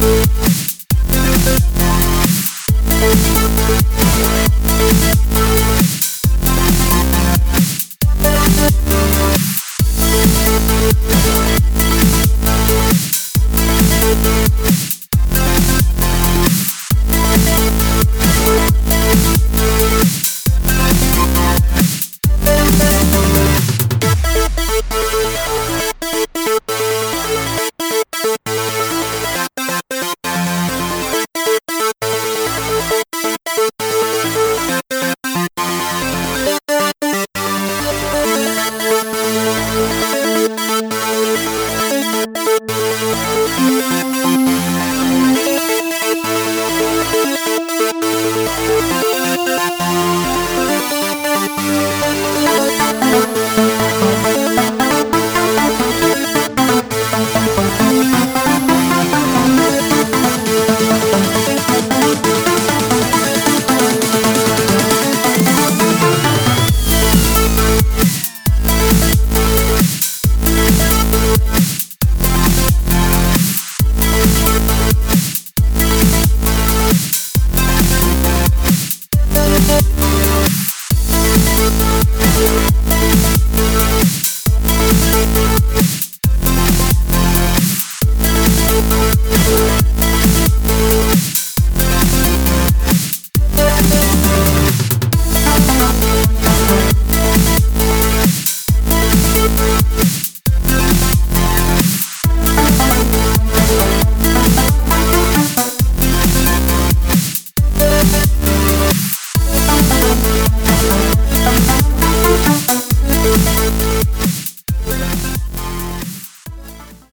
move. Música We'll